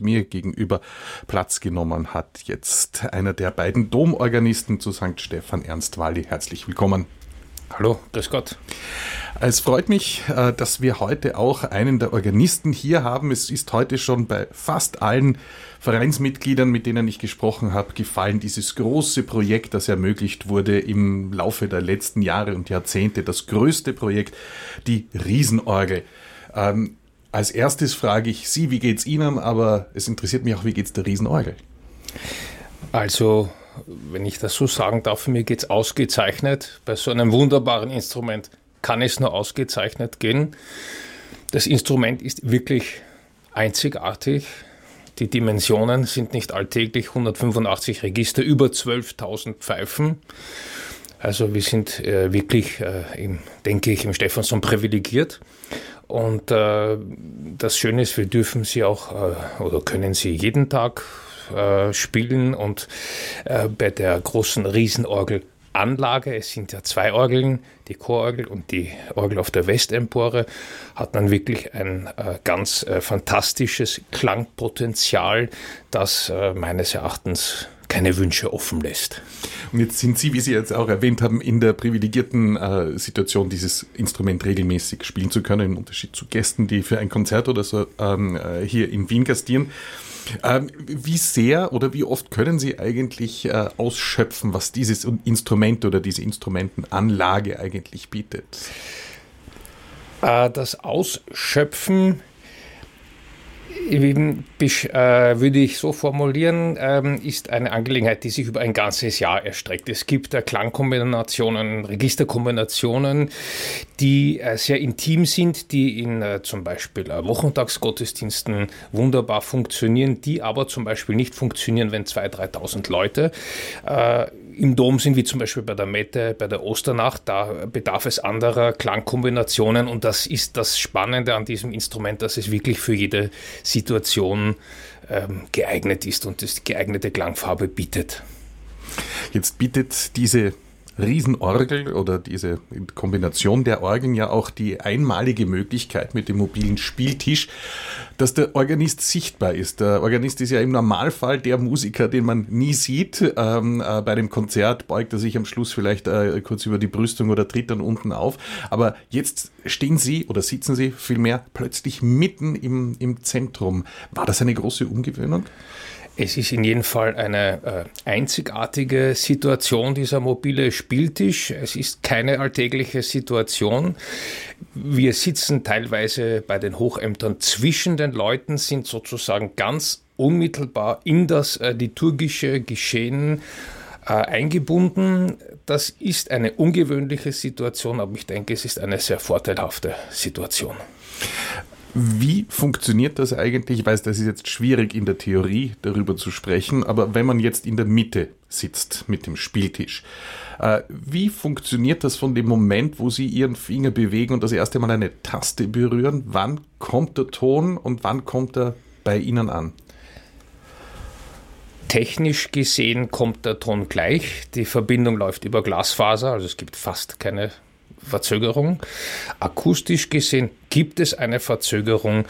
Mir gegenüber Platz genommen hat jetzt einer der beiden Domorganisten zu St. Stephan, Ernst Walli. Herzlich willkommen. Hallo, grüß Gott. Es freut mich, äh, dass wir heute auch einen der Organisten hier haben. Es ist heute schon bei fast allen Vereinsmitgliedern, mit denen ich gesprochen habe, gefallen, dieses große Projekt, das ermöglicht wurde im Laufe der letzten Jahre und Jahrzehnte, das größte Projekt, die Riesenorgel. Ähm, als erstes frage ich Sie, wie geht's Ihnen? Aber es interessiert mich auch, wie geht's der Riesenorgel? Also, wenn ich das so sagen darf, mir geht's ausgezeichnet. Bei so einem wunderbaren Instrument kann es nur ausgezeichnet gehen. Das Instrument ist wirklich einzigartig. Die Dimensionen sind nicht alltäglich, 185 Register, über 12.000 Pfeifen. Also wir sind äh, wirklich, äh, im, denke ich, im Stephansson privilegiert. Und äh, das Schöne ist, wir dürfen sie auch äh, oder können sie jeden Tag äh, spielen. Und äh, bei der großen Riesenorgelanlage, es sind ja zwei Orgeln, die Chororgel und die Orgel auf der Westempore, hat man wirklich ein äh, ganz äh, fantastisches Klangpotenzial, das meines Erachtens keine Wünsche offen lässt. Und jetzt sind Sie, wie Sie jetzt auch erwähnt haben, in der privilegierten äh, Situation, dieses Instrument regelmäßig spielen zu können, im Unterschied zu Gästen, die für ein Konzert oder so ähm, äh, hier in Wien gastieren. Ähm, wie sehr oder wie oft können Sie eigentlich äh, ausschöpfen, was dieses Instrument oder diese Instrumentenanlage eigentlich bietet? Äh, das Ausschöpfen würde ich so formulieren, ähm, ist eine Angelegenheit, die sich über ein ganzes Jahr erstreckt. Es gibt äh, Klangkombinationen, Registerkombinationen, die äh, sehr intim sind, die in zum Beispiel Wochentagsgottesdiensten wunderbar funktionieren, die aber zum Beispiel nicht funktionieren, wenn 2.000, 3.000 Leute im Dom sind, wie zum Beispiel bei der Mette, bei der Osternacht, da bedarf es anderer Klangkombinationen und das ist das Spannende an diesem Instrument, dass es wirklich für jede Situation ähm, geeignet ist und das geeignete Klangfarbe bietet. Jetzt bietet diese Riesenorgel oder diese Kombination der Orgeln ja auch die einmalige Möglichkeit mit dem mobilen Spieltisch, dass der Organist sichtbar ist. Der Organist ist ja im Normalfall der Musiker, den man nie sieht. Ähm, äh, bei dem Konzert beugt er sich am Schluss vielleicht äh, kurz über die Brüstung oder tritt dann unten auf. Aber jetzt stehen Sie oder sitzen Sie vielmehr plötzlich mitten im, im Zentrum. War das eine große Umgewöhnung? Es ist in jedem Fall eine äh, einzigartige Situation, dieser mobile Spieltisch. Es ist keine alltägliche Situation. Wir sitzen teilweise bei den Hochämtern zwischen den Leuten, sind sozusagen ganz unmittelbar in das äh, liturgische Geschehen äh, eingebunden. Das ist eine ungewöhnliche Situation, aber ich denke, es ist eine sehr vorteilhafte Situation. Wie funktioniert das eigentlich? Ich weiß, das ist jetzt schwierig in der Theorie darüber zu sprechen, aber wenn man jetzt in der Mitte sitzt mit dem Spieltisch, äh, wie funktioniert das von dem Moment, wo Sie Ihren Finger bewegen und das erste Mal eine Taste berühren? Wann kommt der Ton und wann kommt er bei Ihnen an? Technisch gesehen kommt der Ton gleich. Die Verbindung läuft über Glasfaser, also es gibt fast keine Verzögerung. Akustisch gesehen gibt es eine Verzögerung,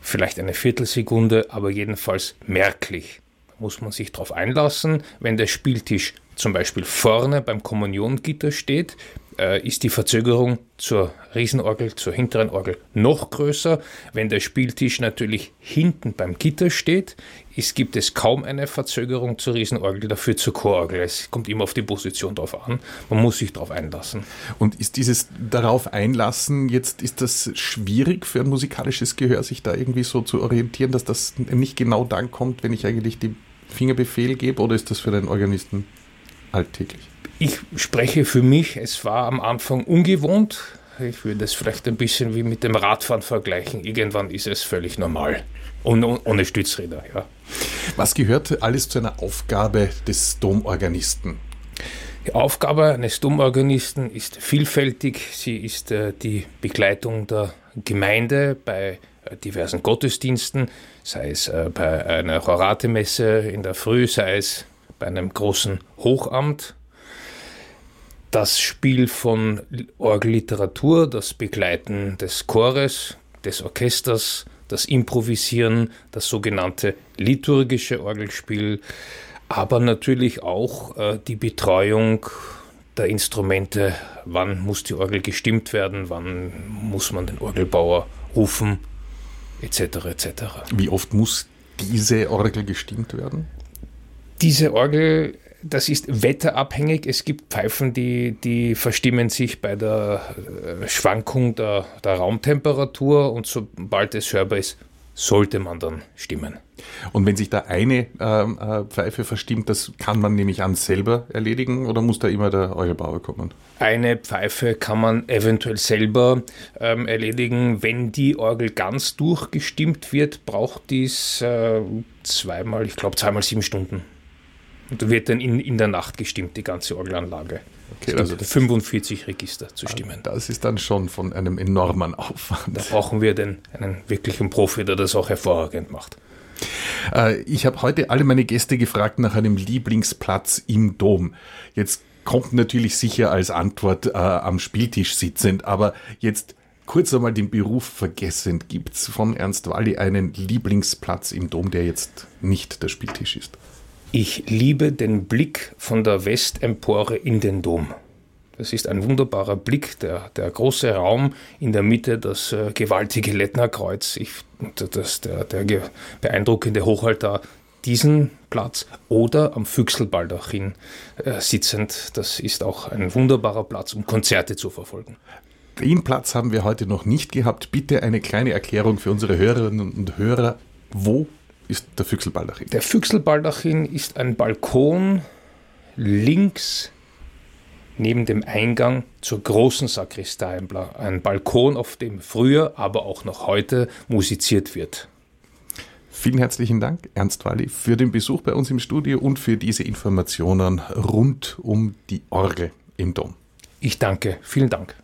vielleicht eine Viertelsekunde, aber jedenfalls merklich. Da muss man sich darauf einlassen. Wenn der Spieltisch zum Beispiel vorne beim Kommuniongitter steht, äh, ist die Verzögerung zur Riesenorgel, zur hinteren Orgel noch größer. Wenn der Spieltisch natürlich hinten beim Gitter steht, ist, gibt es kaum eine Verzögerung zur Riesenorgel, dafür zur Chororgel. Es kommt immer auf die Position drauf an. Man muss sich darauf einlassen. Und ist dieses darauf einlassen jetzt, ist das schwierig für ein musikalisches Gehör, sich da irgendwie so zu orientieren, dass das nicht genau dann kommt, wenn ich eigentlich die Fingerbefehl gebe, oder ist das für den Organisten alltäglich? Ich spreche für mich, es war am Anfang ungewohnt. Ich würde es vielleicht ein bisschen wie mit dem Radfahren vergleichen. Irgendwann ist es völlig normal. Und ohne Stützräder, ja. Was gehört alles zu einer Aufgabe des Domorganisten? Die Aufgabe eines Domorganisten ist vielfältig. Sie ist äh, die Begleitung der Gemeinde bei äh, diversen Gottesdiensten, sei es äh, bei einer Choratemesse in der Früh, sei es bei einem großen Hochamt das Spiel von Orgelliteratur, das Begleiten des Chores, des Orchesters, das Improvisieren, das sogenannte liturgische Orgelspiel, aber natürlich auch äh, die Betreuung der Instrumente, wann muss die Orgel gestimmt werden, wann muss man den Orgelbauer rufen, etc. etc. Wie oft muss diese Orgel gestimmt werden? Diese Orgel, das ist wetterabhängig. Es gibt Pfeifen, die, die verstimmen sich bei der äh, Schwankung der, der Raumtemperatur und sobald es hörbar ist, sollte man dann stimmen. Und wenn sich da eine ähm, äh, Pfeife verstimmt, das kann man nämlich an selber erledigen oder muss da immer der Orgelbauer kommen? Eine Pfeife kann man eventuell selber ähm, erledigen. Wenn die Orgel ganz durchgestimmt wird, braucht dies äh, zweimal, ich glaube zweimal sieben Stunden. Und wird dann in, in der Nacht gestimmt, die ganze Orgelanlage. Okay, also 45 Register zu stimmen. Das ist dann schon von einem enormen Aufwand. Da brauchen wir den, einen wirklichen Profi, der das auch hervorragend macht. Äh, ich habe heute alle meine Gäste gefragt nach einem Lieblingsplatz im Dom. Jetzt kommt natürlich sicher als Antwort äh, am Spieltisch sitzend, aber jetzt kurz einmal den Beruf vergessend. Gibt es von Ernst Walli einen Lieblingsplatz im Dom, der jetzt nicht der Spieltisch ist? Ich liebe den Blick von der Westempore in den Dom. Das ist ein wunderbarer Blick, der, der große Raum in der Mitte, das äh, gewaltige Lettnerkreuz, der, der beeindruckende Hochaltar, diesen Platz oder am Füchselbaldachin äh, sitzend. Das ist auch ein wunderbarer Platz, um Konzerte zu verfolgen. Den Platz haben wir heute noch nicht gehabt. Bitte eine kleine Erklärung für unsere Hörerinnen und Hörer. Wo ist der Füchselbaldachin? Der Füchselbaldachin ist ein Balkon links neben dem Eingang zur großen Sakristei. Ein Balkon, auf dem früher, aber auch noch heute musiziert wird. Vielen herzlichen Dank, Ernst Walli, für den Besuch bei uns im Studio und für diese Informationen rund um die Orgel im Dom. Ich danke. Vielen Dank.